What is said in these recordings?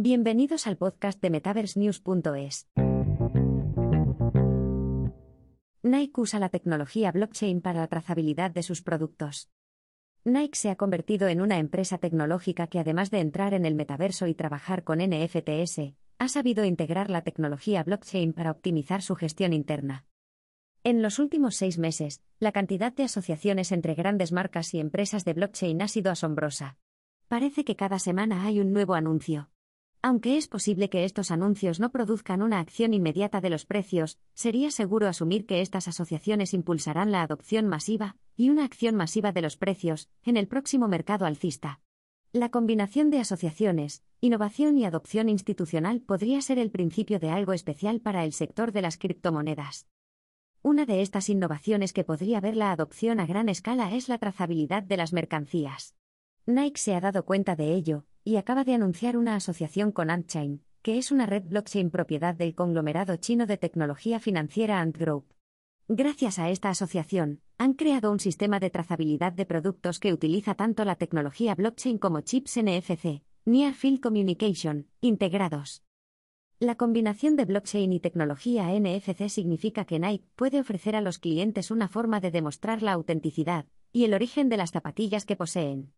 Bienvenidos al podcast de MetaverseNews.es. Nike usa la tecnología blockchain para la trazabilidad de sus productos. Nike se ha convertido en una empresa tecnológica que además de entrar en el metaverso y trabajar con NFTs, ha sabido integrar la tecnología blockchain para optimizar su gestión interna. En los últimos seis meses, la cantidad de asociaciones entre grandes marcas y empresas de blockchain ha sido asombrosa. Parece que cada semana hay un nuevo anuncio. Aunque es posible que estos anuncios no produzcan una acción inmediata de los precios, sería seguro asumir que estas asociaciones impulsarán la adopción masiva y una acción masiva de los precios en el próximo mercado alcista. La combinación de asociaciones, innovación y adopción institucional podría ser el principio de algo especial para el sector de las criptomonedas. Una de estas innovaciones que podría ver la adopción a gran escala es la trazabilidad de las mercancías. Nike se ha dado cuenta de ello, y acaba de anunciar una asociación con AntChain, que es una red blockchain propiedad del conglomerado chino de tecnología financiera Ant Group. Gracias a esta asociación, han creado un sistema de trazabilidad de productos que utiliza tanto la tecnología blockchain como chips NFC, Near Field Communication, integrados. La combinación de blockchain y tecnología NFC significa que Nike puede ofrecer a los clientes una forma de demostrar la autenticidad y el origen de las zapatillas que poseen.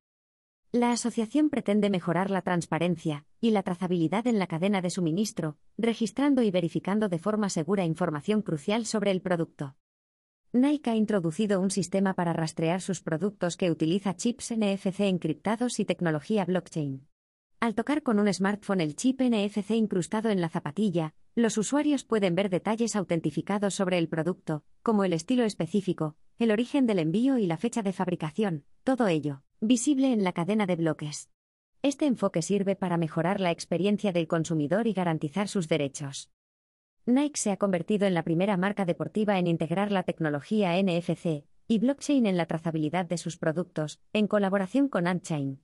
La asociación pretende mejorar la transparencia y la trazabilidad en la cadena de suministro, registrando y verificando de forma segura información crucial sobre el producto. Nike ha introducido un sistema para rastrear sus productos que utiliza chips NFC encriptados y tecnología blockchain. Al tocar con un smartphone el chip NFC incrustado en la zapatilla, los usuarios pueden ver detalles autentificados sobre el producto, como el estilo específico, el origen del envío y la fecha de fabricación, todo ello, visible en la cadena de bloques. Este enfoque sirve para mejorar la experiencia del consumidor y garantizar sus derechos. Nike se ha convertido en la primera marca deportiva en integrar la tecnología NFC y blockchain en la trazabilidad de sus productos, en colaboración con Antchain.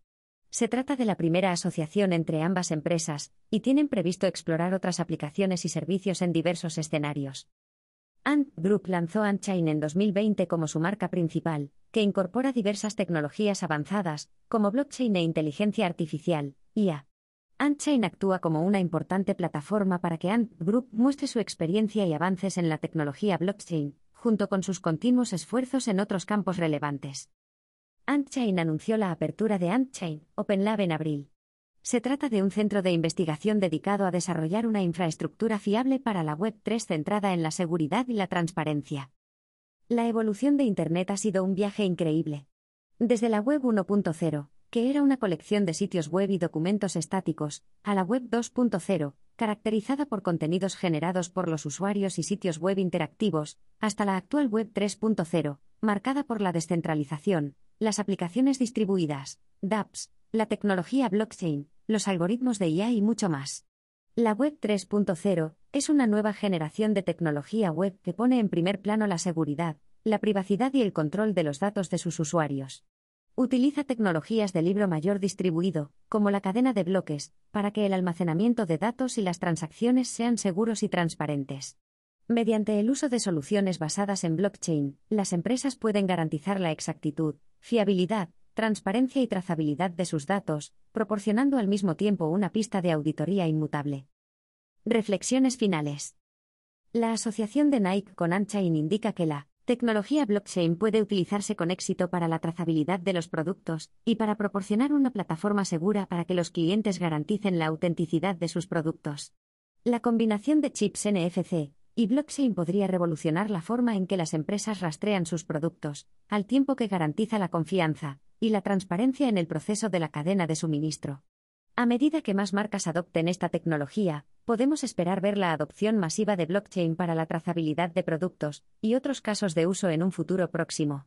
Se trata de la primera asociación entre ambas empresas, y tienen previsto explorar otras aplicaciones y servicios en diversos escenarios. Ant Group lanzó Antchain en 2020 como su marca principal, que incorpora diversas tecnologías avanzadas, como blockchain e inteligencia artificial, IA. Antchain actúa como una importante plataforma para que Ant Group muestre su experiencia y avances en la tecnología blockchain, junto con sus continuos esfuerzos en otros campos relevantes. Antchain anunció la apertura de Antchain Open Lab en abril. Se trata de un centro de investigación dedicado a desarrollar una infraestructura fiable para la Web3 centrada en la seguridad y la transparencia. La evolución de Internet ha sido un viaje increíble. Desde la Web 1.0, que era una colección de sitios web y documentos estáticos, a la Web 2.0, caracterizada por contenidos generados por los usuarios y sitios web interactivos, hasta la actual Web 3.0, marcada por la descentralización, las aplicaciones distribuidas, dApps, la tecnología blockchain, los algoritmos de IA y mucho más. La Web 3.0 es una nueva generación de tecnología web que pone en primer plano la seguridad, la privacidad y el control de los datos de sus usuarios. Utiliza tecnologías de libro mayor distribuido, como la cadena de bloques, para que el almacenamiento de datos y las transacciones sean seguros y transparentes. Mediante el uso de soluciones basadas en blockchain, las empresas pueden garantizar la exactitud, fiabilidad, transparencia y trazabilidad de sus datos, proporcionando al mismo tiempo una pista de auditoría inmutable. Reflexiones finales. La asociación de Nike con Anchain indica que la tecnología blockchain puede utilizarse con éxito para la trazabilidad de los productos y para proporcionar una plataforma segura para que los clientes garanticen la autenticidad de sus productos. La combinación de chips NFC y blockchain podría revolucionar la forma en que las empresas rastrean sus productos, al tiempo que garantiza la confianza, y la transparencia en el proceso de la cadena de suministro. A medida que más marcas adopten esta tecnología, podemos esperar ver la adopción masiva de blockchain para la trazabilidad de productos y otros casos de uso en un futuro próximo.